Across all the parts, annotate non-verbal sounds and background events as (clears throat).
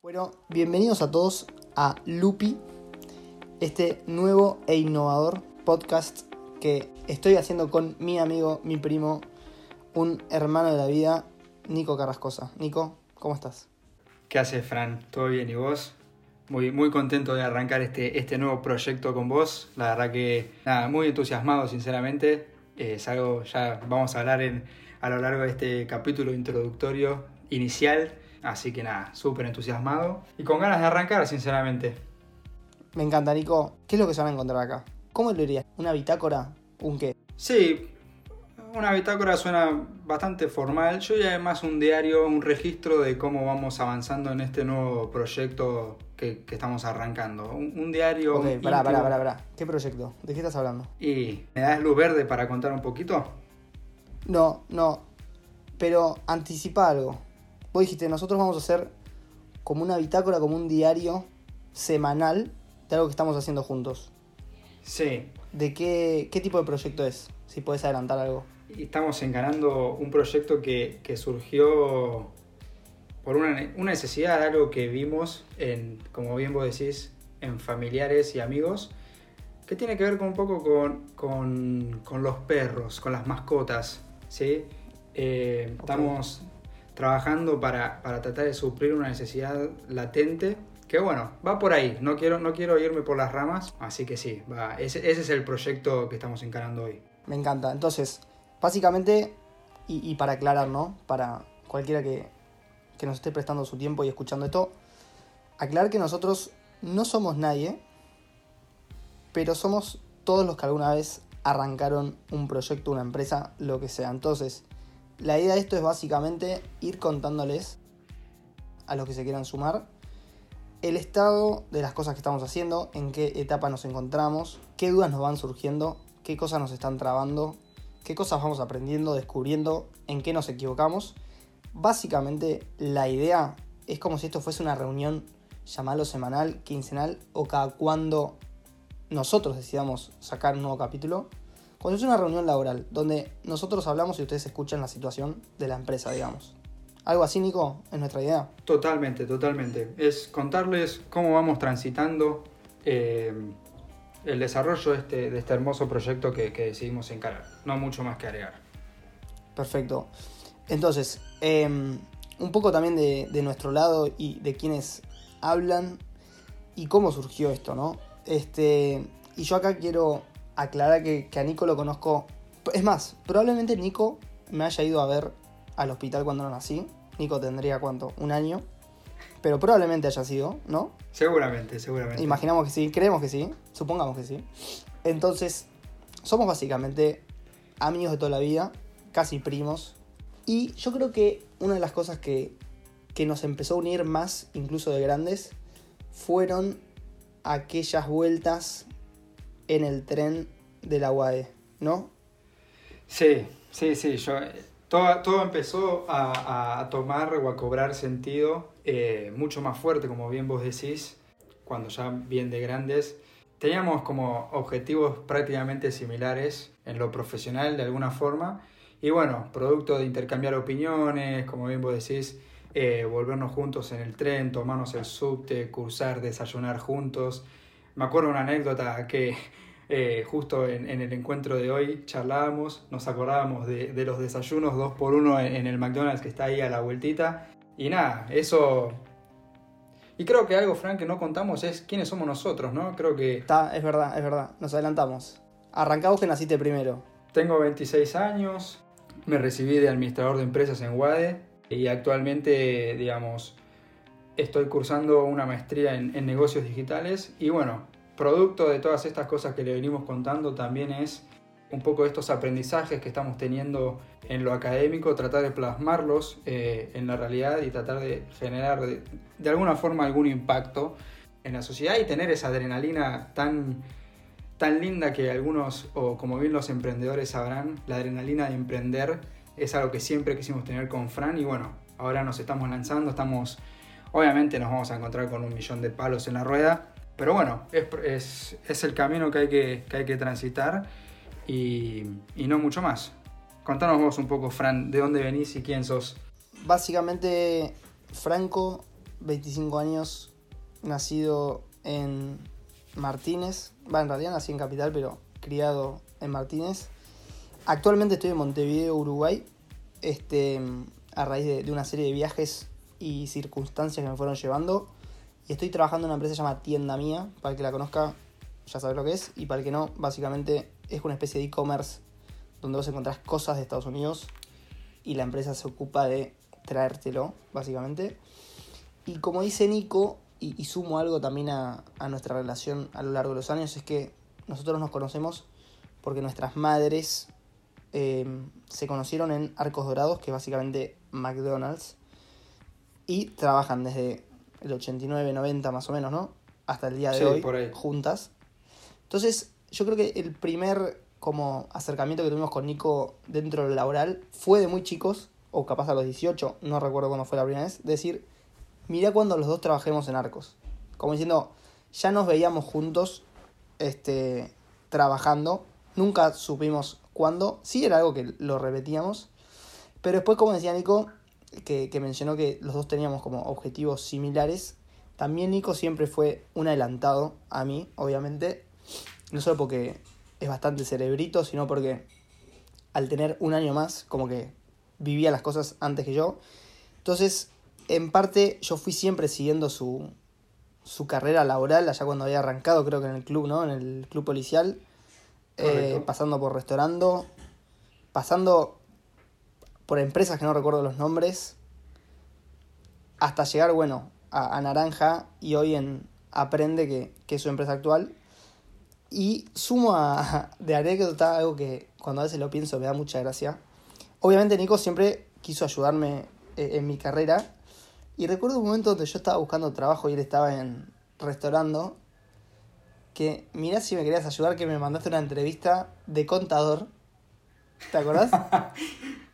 Bueno, bienvenidos a todos a Lupi, este nuevo e innovador podcast que estoy haciendo con mi amigo, mi primo, un hermano de la vida, Nico Carrascosa. Nico, ¿cómo estás? ¿Qué haces, Fran? ¿Todo bien y vos? Muy, muy contento de arrancar este, este nuevo proyecto con vos. La verdad que, nada, muy entusiasmado, sinceramente. Eh, es algo, ya vamos a hablar en, a lo largo de este capítulo introductorio inicial. Así que nada, súper entusiasmado y con ganas de arrancar, sinceramente. Me encanta, Nico. ¿Qué es lo que se van a encontrar acá? ¿Cómo lo dirías? ¿Una bitácora? ¿Un qué? Sí, una bitácora suena bastante formal. Yo ya más un diario, un registro de cómo vamos avanzando en este nuevo proyecto que, que estamos arrancando. Un, un diario. Ok, pará, pará, pará. ¿Qué proyecto? ¿De qué estás hablando? ¿Y me das luz verde para contar un poquito? No, no. Pero anticipa algo. Vos dijiste, nosotros vamos a hacer como una bitácora, como un diario semanal de algo que estamos haciendo juntos. Sí. ¿De qué, qué tipo de proyecto es? Si puedes adelantar algo. Estamos encarando un proyecto que, que surgió por una, una necesidad, algo que vimos en, como bien vos decís, en familiares y amigos, que tiene que ver con un poco con, con- con los perros, con las mascotas, ¿sí? Eh. Estamos trabajando para, para tratar de suplir una necesidad latente, que bueno, va por ahí, no quiero, no quiero irme por las ramas, así que sí, ese es el proyecto que estamos encarando hoy. Me encanta. Entonces, básicamente, y, y para aclarar, ¿no? Para cualquiera que, que nos esté prestando su tiempo y escuchando esto, aclarar que nosotros no somos nadie, pero somos todos los que alguna vez arrancaron un proyecto, una empresa, lo que sea. Entonces, la idea de esto es básicamente ir contándoles a los que se quieran sumar el estado de las cosas que estamos haciendo, en qué etapa nos encontramos, qué dudas nos van surgiendo, qué cosas nos están trabando, qué cosas vamos aprendiendo, descubriendo, en qué nos equivocamos. Básicamente la idea es como si esto fuese una reunión, llamarlo semanal, quincenal o cada cuando nosotros decidamos sacar un nuevo capítulo. Cuando es una reunión laboral, donde nosotros hablamos y ustedes escuchan la situación de la empresa, digamos. Algo así, Nico, es nuestra idea. Totalmente, totalmente. Es contarles cómo vamos transitando eh, el desarrollo de este, de este hermoso proyecto que, que decidimos encarar. No mucho más que agregar. Perfecto. Entonces, eh, un poco también de, de nuestro lado y de quienes hablan y cómo surgió esto, ¿no? Este, y yo acá quiero aclarar que, que a Nico lo conozco. Es más, probablemente Nico me haya ido a ver al hospital cuando no nací. Nico tendría cuánto, un año. Pero probablemente haya sido, ¿no? Seguramente, seguramente. Imaginamos que sí, creemos que sí, supongamos que sí. Entonces, somos básicamente amigos de toda la vida, casi primos. Y yo creo que una de las cosas que, que nos empezó a unir más, incluso de grandes, fueron aquellas vueltas en el tren de la UAE, ¿no? Sí, sí, sí. Yo, eh, todo, todo empezó a, a tomar o a cobrar sentido eh, mucho más fuerte, como bien vos decís, cuando ya bien de grandes. Teníamos como objetivos prácticamente similares en lo profesional de alguna forma. Y bueno, producto de intercambiar opiniones, como bien vos decís, eh, volvernos juntos en el tren, tomarnos el subte, cursar, desayunar juntos. Me acuerdo una anécdota que eh, justo en, en el encuentro de hoy charlábamos, nos acordábamos de, de los desayunos dos por uno en, en el McDonald's que está ahí a la vueltita. Y nada, eso... Y creo que algo, Frank, que no contamos es quiénes somos nosotros, ¿no? Creo que Está, es verdad, es verdad, nos adelantamos. Arrancamos que naciste primero. tengo 26 años, me recibí de administrador de empresas en UADE y actualmente, digamos, estoy cursando una maestría en, negocios digitales y bueno, producto de todas estas cosas que le venimos contando también es un poco estos aprendizajes que estamos teniendo en lo académico, tratar de plasmarlos eh, en la realidad y tratar de generar de, de alguna forma algún impacto en la sociedad y tener esa adrenalina tan, tan linda que algunos, o como bien los emprendedores sabrán, la adrenalina de emprender es algo que siempre quisimos tener con Fran y bueno, ahora nos estamos lanzando, estamos, obviamente nos vamos a encontrar con un millón de palos en la rueda, pero bueno, es, es, el camino que hay que, que, hay que transitar y, y no mucho más. Contanos vos un poco, Fran, de dónde venís y quién sos. Básicamente, Franco 25 años, nacido en Martínez. Va, en realidad nací en Capital, pero criado en Martínez. Actualmente estoy en Montevideo, Uruguay, este, a raíz de una serie de viajes y circunstancias que me fueron llevando. Y estoy trabajando en una empresa llamada Tienda Mía, para el que la conozca ya sabes lo que es, y para el que no, básicamente es una especie de e-commerce donde vos encontrás cosas de Estados Unidos y la empresa se ocupa de traértelo, básicamente. Y como dice Nico, y, sumo algo también a, a, nuestra relación a lo largo de los años, es que nosotros nos conocemos porque nuestras madres eh, se conocieron en Arcos Dorados, que es básicamente McDonald's, y trabajan desde el 89, 90 más o menos, ¿no? Hasta el día de Sí, hoy, por ahí. juntas. Entonces, yo creo que el primer como acercamiento que tuvimos con Nico dentro del laboral fue de muy chicos, o capaz a los 18, no recuerdo cuándo fue la primera vez, decir, mirá cuando los dos trabajemos en Arcos. Como diciendo, ya nos veíamos juntos este, trabajando, nunca supimos cuándo, sí era algo que lo repetíamos, pero después, como decía Nico, que, que mencionó que los dos teníamos como objetivos similares, también Nico siempre fue un adelantado a mí, obviamente, no solo porque es bastante cerebrito, sino porque al tener un año más, como que vivía las cosas antes que yo. Entonces, en parte, yo fui siempre siguiendo su, su carrera laboral, allá cuando había arrancado, creo que en el club, ¿no? En el club policial, eh, pasando por restaurando, pasando por empresas que no recuerdo los nombres, hasta llegar, bueno, a, Naranja y hoy en Aprende, que, que es su empresa actual. Y sumo a, (laughs) de anécdota algo que cuando a veces lo pienso me da mucha gracia. Obviamente Nico siempre quiso ayudarme eh, en mi carrera. Y recuerdo un momento donde yo estaba buscando trabajo y él estaba en restaurando. Que mirá si me querías ayudar que me mandaste una entrevista de contador. ¿Te acordás? (laughs)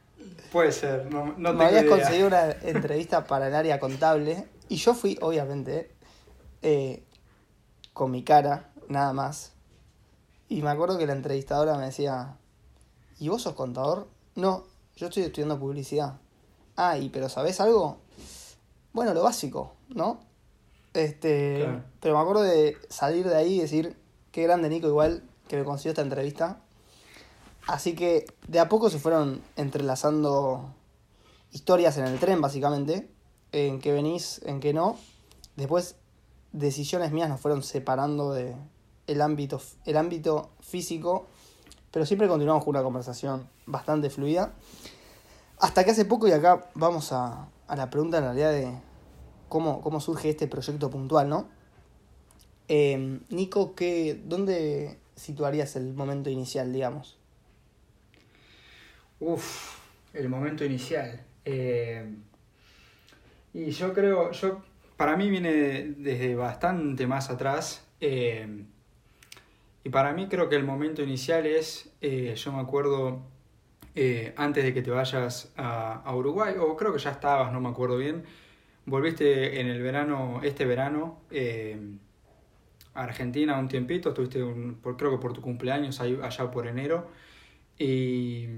Puede ser, no, no me habías idea. conseguido una entrevista para el área contable. Y yo fui, obviamente, eh, con mi cara, nada más. Y me acuerdo que la entrevistadora me decía, ¿y vos sos contador? No, yo estoy estudiando publicidad. Ah, ¿y pero sabés algo? Bueno, lo básico, ¿no? Este, Claro. pero me acuerdo de salir de ahí y decir, qué grande Nico igual que me consiguió esta entrevista. Así que de a poco se fueron entrelazando historias en el tren, básicamente. En qué venís, en qué no. Después, decisiones mías nos fueron separando de el ámbito, el ámbito físico. Pero siempre continuamos con una conversación bastante fluida. Hasta que hace poco, y acá vamos a, a la pregunta en realidad de cómo, cómo surge este proyecto puntual, ¿no? Eh, Nico, ¿qué, ¿dónde situarías el momento inicial, digamos? Uf, el momento inicial. Eh, y yo creo, yo para mí viene de- desde bastante más atrás. eh, y para mí creo que el momento inicial es, eh, yo me acuerdo, antes de que te vayas a, Uruguay, o creo que ya estabas, no me acuerdo bien, volviste en el verano, este verano, a Argentina un tiempito, estuviste creo que por tu cumpleaños allá por enero. Y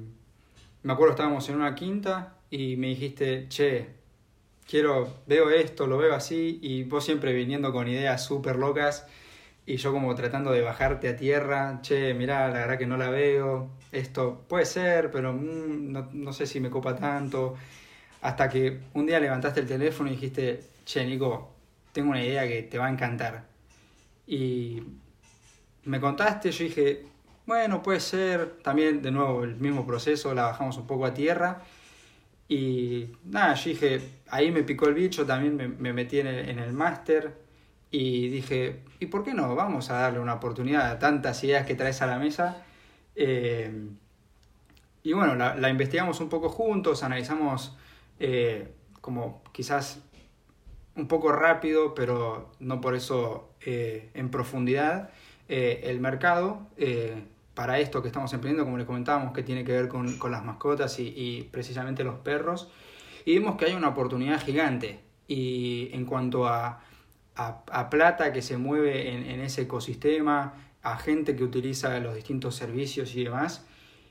me acuerdo estábamos en una quinta y me dijiste, che, quiero, veo esto, lo veo así, y vos siempre viniendo con ideas súper locas, y yo como tratando de bajarte a tierra, che, mirá, la verdad que no la veo, esto puede ser, pero mm, no, no sé si me copa tanto. Hasta que un día levantaste el teléfono y dijiste, che, Nico, tengo una idea que te va a encantar. Y me contaste, yo dije, bueno, puede ser. También, de nuevo, el mismo proceso, la bajamos un poco a tierra. Y nada, yo dije, ahí me picó el bicho, también me, me metí en el, en el máster. Y dije, ¿y por qué no? Vamos a darle una oportunidad a tantas ideas que traes a la mesa. Eh, y bueno, la, investigamos un poco juntos, analizamos eh, como quizás un poco rápido, pero no por eso eh, en profundidad, el mercado para esto que estamos emprendiendo, como les comentábamos, que tiene que ver con, las mascotas y, precisamente los perros. Y vimos que hay una oportunidad gigante. Y en cuanto a, a, plata que se mueve en, en ese ecosistema, a gente que utiliza los distintos servicios y demás,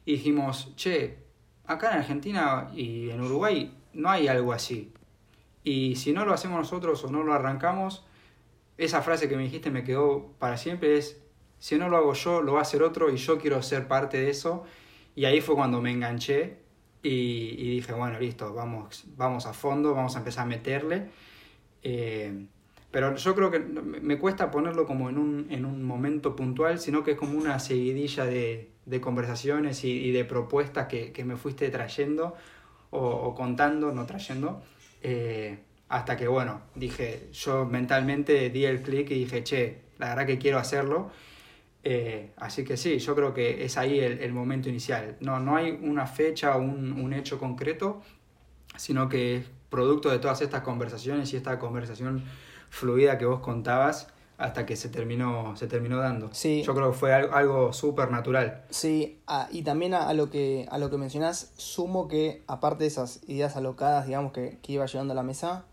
y dijimos, che, acá en Argentina y en Uruguay no hay algo así. Y si no lo hacemos nosotros o no lo arrancamos, esa frase que me dijiste me quedó para siempre es, si no lo hago yo, lo va a hacer otro y yo quiero ser parte de eso. Y ahí fue cuando me enganché y, dije, bueno, listo, vamos, vamos a fondo, vamos a empezar a meterle. Eh, pero yo creo que me cuesta ponerlo como en un, en un momento puntual, sino que es como una seguidilla de, de conversaciones y, de propuestas que, que, me fuiste trayendo o, contando, no trayendo. Eh, hasta que, bueno, dije, yo mentalmente di el clic y dije, che, la verdad que quiero hacerlo. Eh, así que sí, yo creo que es ahí el, el momento inicial. No, no hay una fecha o un, un, hecho concreto, sino que es producto de todas estas conversaciones y esta conversación fluida que vos contabas hasta que se terminó, se terminó dando. Sí. Yo creo que fue algo, algo súper natural. Sí, ah, y también a, lo que, a lo que mencionás, sumo que aparte de esas ideas alocadas, digamos, que, que iba llevando a la mesa,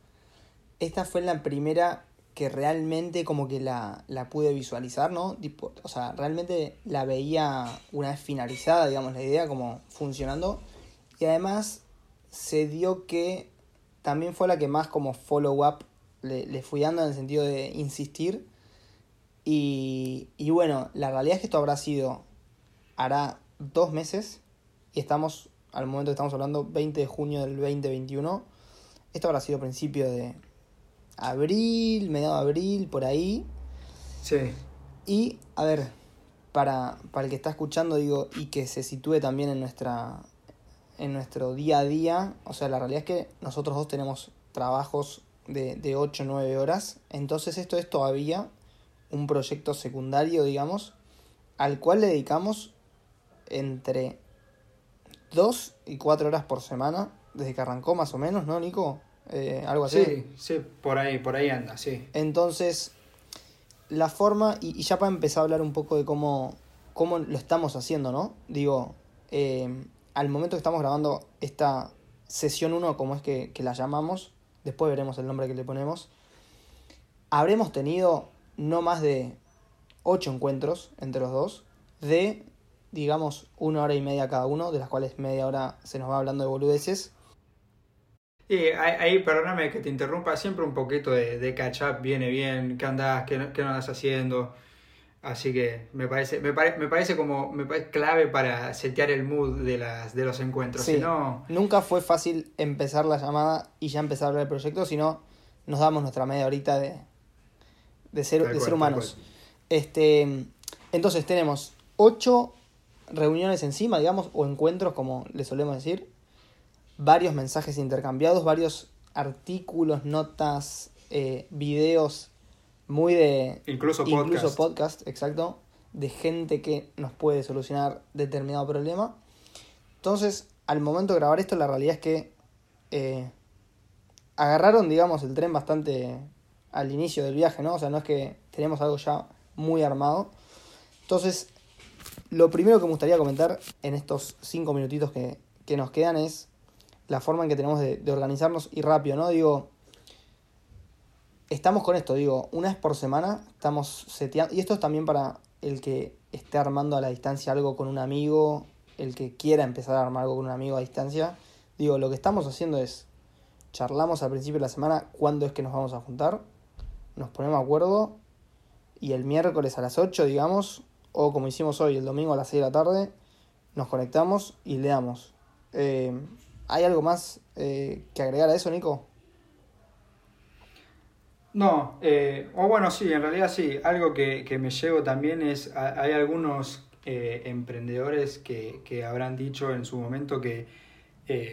esta fue la primera que realmente como que la, la pude visualizar, ¿no? o sea, realmente la veía una vez finalizada, digamos, la idea como funcionando. Y además se dio que también fue la que más como follow-up le, le, fui dando en el sentido de insistir. Y, y bueno, la realidad es que esto habrá sido, hará dos meses, y estamos, al momento estamos hablando, 20 de junio del 2021. Esto habrá sido principio de, abril, mediado de abril, por ahí. Sí. Y, a ver, para, para el que está escuchando, digo, y que se sitúe también en nuestra en nuestro día a día, o sea, la realidad es que nosotros dos tenemos trabajos de, de 8 o 9 horas, entonces esto es todavía un proyecto secundario, digamos, al cual le dedicamos entre 2 y 4 horas por semana, desde que arrancó más o menos, ¿no, Nico? Eh, algo así. Sí, sí, por ahí, por ahí anda, sí. Entonces, la forma, y, ya para empezar a hablar un poco de cómo, cómo lo estamos haciendo, ¿no? Digo, eh, al momento que estamos grabando esta sesión 1, como es que, que la llamamos, después veremos el nombre que le ponemos, habremos tenido no más de 8 encuentros entre los dos, de, digamos, una hora y media cada uno, de las cuales media hora se nos va hablando de boludeces Sí, ahí, perdóname que te interrumpa, siempre un poquito de, de catch up viene bien, qué andás, qué, qué no andas haciendo. Así que me parece, me, me parece como me parece clave para setear el mood de, las, de los encuentros. Sí, Nunca fue fácil empezar la llamada y ya empezar a hablar del proyecto, sino nos damos nuestra media horita de, de ser, de ser humanos. Este, entonces tenemos ocho reuniones encima, digamos, o encuentros, como le solemos decir varios mensajes intercambiados, varios artículos, notas, eh, videos muy de... Incluso podcast. Incluso podcast, exacto, de gente que nos puede solucionar determinado problema. Entonces, al momento de grabar esto, la realidad es que eh, agarraron, digamos, el tren bastante al inicio del viaje, ¿no? O sea, no es que tenemos algo ya muy armado. Entonces, lo primero que me gustaría comentar en estos cinco minutitos que, que nos quedan es la forma en que tenemos de, organizarnos y rápido, ¿no? Digo, estamos con esto, digo, una vez por semana estamos seteando, y esto es también para el que esté armando a la distancia algo con un amigo, el que quiera empezar a armar algo con un amigo a distancia, digo, lo que estamos haciendo es, charlamos al principio de la semana cuándo es que nos vamos a juntar, nos ponemos de acuerdo, y el miércoles a las 8, digamos, o como hicimos hoy, el domingo a las 6 de la tarde, nos conectamos y leamos. Eh, ¿Hay algo más eh, que agregar a eso, Nico? No, eh, o bueno, sí, en realidad sí. Algo que, me llevo también es, hay algunos eh, emprendedores que, habrán dicho en su momento que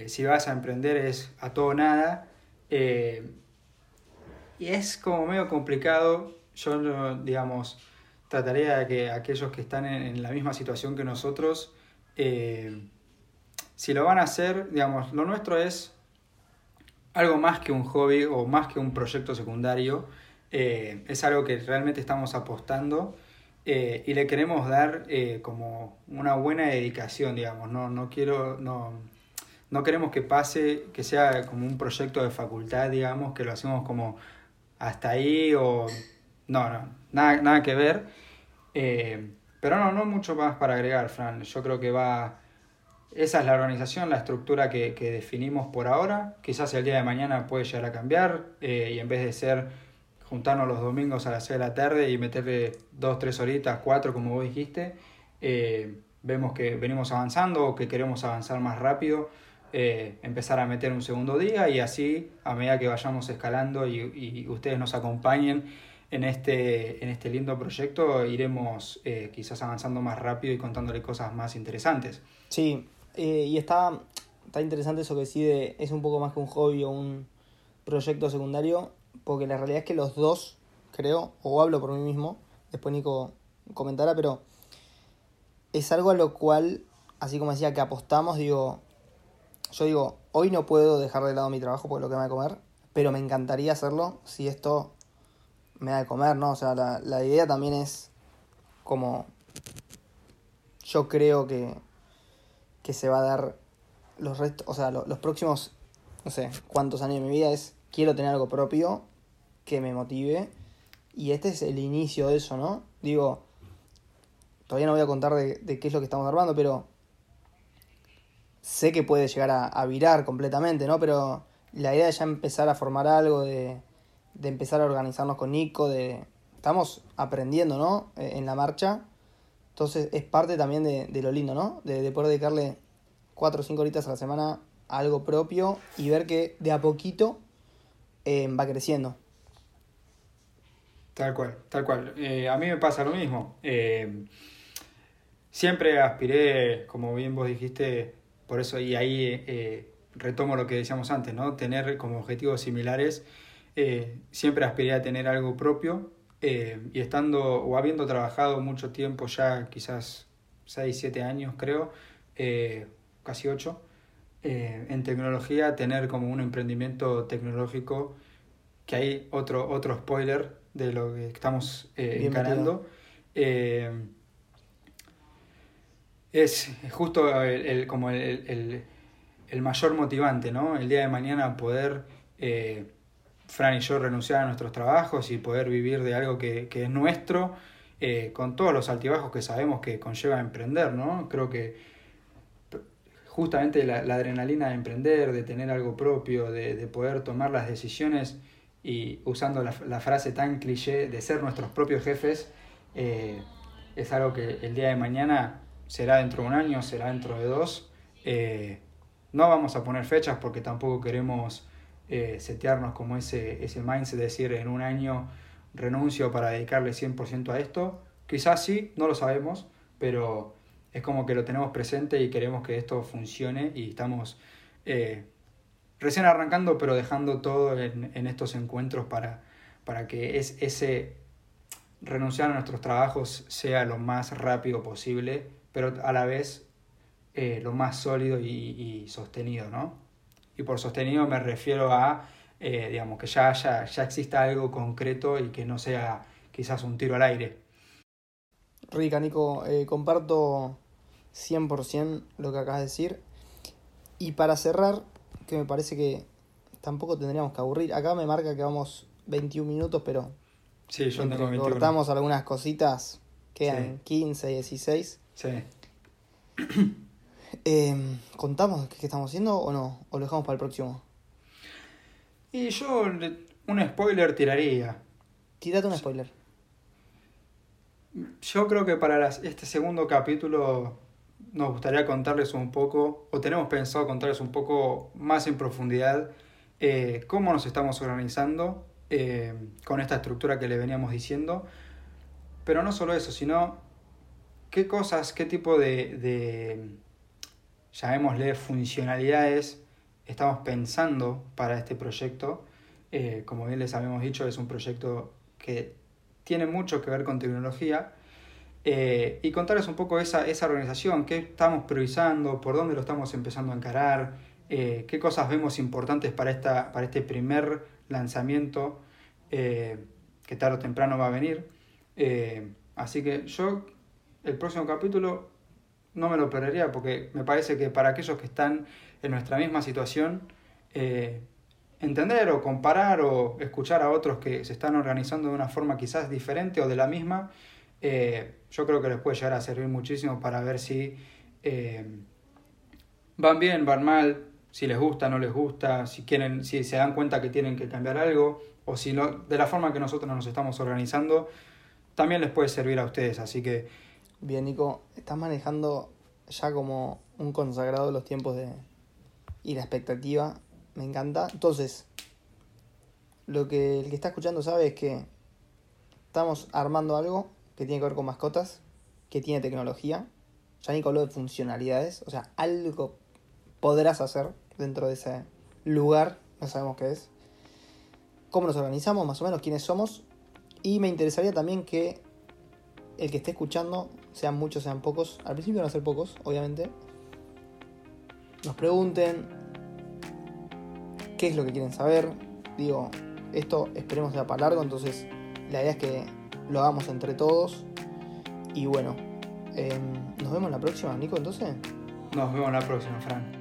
si vas a emprender es a todo nada. y es como medio complicado. Yo, digamos, trataría de que aquellos que están en, la misma situación que nosotros si lo van a hacer, digamos, lo nuestro es algo más que un hobby o más que un proyecto secundario. Eh, es algo que realmente estamos apostando eh, y le queremos dar eh, como una buena dedicación, digamos. No, no quiero, no, no queremos que pase, que sea como un proyecto de facultad, digamos, que lo hacemos como hasta ahí o... No, no, nada, nada que ver. pero no, no mucho más para agregar, Fran. Yo creo que va esa es la organización, la estructura que, definimos por ahora. Quizás el día de mañana puede llegar a cambiar eh, y en vez de ser juntarnos los domingos a las 6 de la tarde y meterle 2, 3 horitas, 4 como vos dijiste, eh, vemos que venimos avanzando o que queremos avanzar más rápido, eh, empezar a meter un segundo día y así a medida que vayamos escalando y, y ustedes nos acompañen en este, en este lindo proyecto iremos quizás avanzando más rápido y contándole cosas más interesantes. Sí, eh, y está, interesante eso que decide, es un poco más que un hobby o un proyecto secundario, porque la realidad es que los dos, creo, o hablo por mí mismo, después Nico comentará, pero es algo a lo cual, así como decía que apostamos, digo, yo digo, hoy no puedo dejar de lado mi trabajo por lo que me da de comer, pero me encantaría hacerlo si esto me da de comer, ¿no? O sea, la, la idea también es como yo creo que que se va a dar los restos, o sea, los próximos, no sé, cuántos años de mi vida es, quiero tener algo propio que me motive. Y este es el inicio de eso, ¿no? Digo, todavía no voy a contar de, qué es lo que estamos armando, pero sé que puede llegar a, virar completamente, ¿no? Pero la idea de ya empezar a formar algo, de, de empezar a organizarnos con Nico, de... Estamos aprendiendo, ¿no? Eh, en la marcha entonces es parte también de, lo lindo, ¿no? De, poder dedicarle cuatro o cinco horitas a la semana a algo propio y ver que de a poquito eh, va creciendo. Tal cual, tal cual. Eh, a mí me pasa lo mismo. Eh, siempre aspiré, como bien vos dijiste, por eso, y ahí retomo lo que decíamos antes, ¿no? Tener como objetivos similares. siempre aspiré a tener algo propio eh, y estando o habiendo trabajado mucho tiempo ya, quizás 6, 7 años creo, eh, casi 8, eh, en tecnología, tener como un emprendimiento tecnológico, que hay otro, otro spoiler de lo que estamos encarando. es justo el, como el, el, el, mayor motivante, ¿no? El día de mañana poder Fran y yo renunciar a nuestros trabajos y poder vivir de algo que, es nuestro, eh, con todos los altibajos que sabemos que conlleva emprender, ¿no? Creo que justamente la, adrenalina de emprender, de tener algo propio, de, poder tomar las decisiones y usando la, frase tan cliché de ser nuestros propios jefes, eh, es algo que el día de mañana será dentro de un año, será dentro de dos. Eh, no vamos a poner fechas porque tampoco queremos eh, setearnos como ese, ese mindset de decir en un año renuncio para dedicarle 100% a esto. Quizás sí, no lo sabemos, pero es como que lo tenemos presente y queremos que esto funcione y estamos eh, recién arrancando, pero dejando todo en, en estos encuentros para, para que es, ese renunciar a nuestros trabajos sea lo más rápido posible, pero a la vez eh, lo más sólido y, y sostenido, ¿no? Y por sostenido me refiero a, eh, digamos, que ya, ya, ya exista algo concreto y que no sea quizás un tiro al aire. Rica, Nico, eh, comparto 100% lo que acabas de decir. Y para cerrar, que me parece que tampoco tendríamos que aburrir. Acá me marca que vamos 21 minutos, pero sí, yo entre cortamos algunas cositas, quedan 15, 16. Sí. (clears throat) Eh, ¿Contamos qué, estamos haciendo o no? ¿O lo dejamos para el próximo? Y yo un spoiler tiraría. Tírate un spoiler. Yo creo que para este segundo capítulo nos gustaría contarles un poco, o tenemos pensado contarles un poco más en profundidad eh, cómo nos estamos organizando eh, con esta estructura que le veníamos diciendo. Pero no solo eso, sino qué cosas, qué tipo de llamémosle funcionalidades, estamos pensando para este proyecto. Eh, como bien les habíamos dicho, es un proyecto que tiene mucho que ver con tecnología. Eh, y contarles un poco esa, esa organización, qué estamos priorizando, por dónde lo estamos empezando a encarar, eh, qué cosas vemos importantes para, esta, para este primer lanzamiento que tarde o temprano va a venir. así que yo, el próximo capítulo, no me lo perdería porque me parece que para aquellos que están en nuestra misma situación, eh, entender o comparar o escuchar a otros que se están organizando de una forma quizás diferente o de la misma, eh, yo creo que les puede llegar a servir muchísimo para ver si eh, van bien, van mal, si les gusta, no les gusta, si quieren, si se dan cuenta que tienen que cambiar algo, o si no, de la forma que nosotros nos estamos organizando, también les puede servir a ustedes. Así que. Bien, Nico, estás manejando ya como un consagrado los tiempos de. y la expectativa. Me encanta. Entonces, lo que el que está escuchando sabe es que estamos armando algo que tiene que ver con mascotas, que tiene tecnología. Ya Nico habló de funcionalidades, o sea, algo podrás hacer dentro de ese lugar, no sabemos qué es. Cómo nos organizamos, más o menos, quiénes somos. Y me interesaría también que el que esté escuchando, sean muchos, sean pocos, al principio van a ser pocos, obviamente, nos pregunten qué es lo que quieren saber. Digo, esto esperemos sea para largo, entonces la idea es que lo hagamos entre todos. Y bueno, em, nos vemos la próxima, Nico, entonces. Nos vemos la próxima, Fran.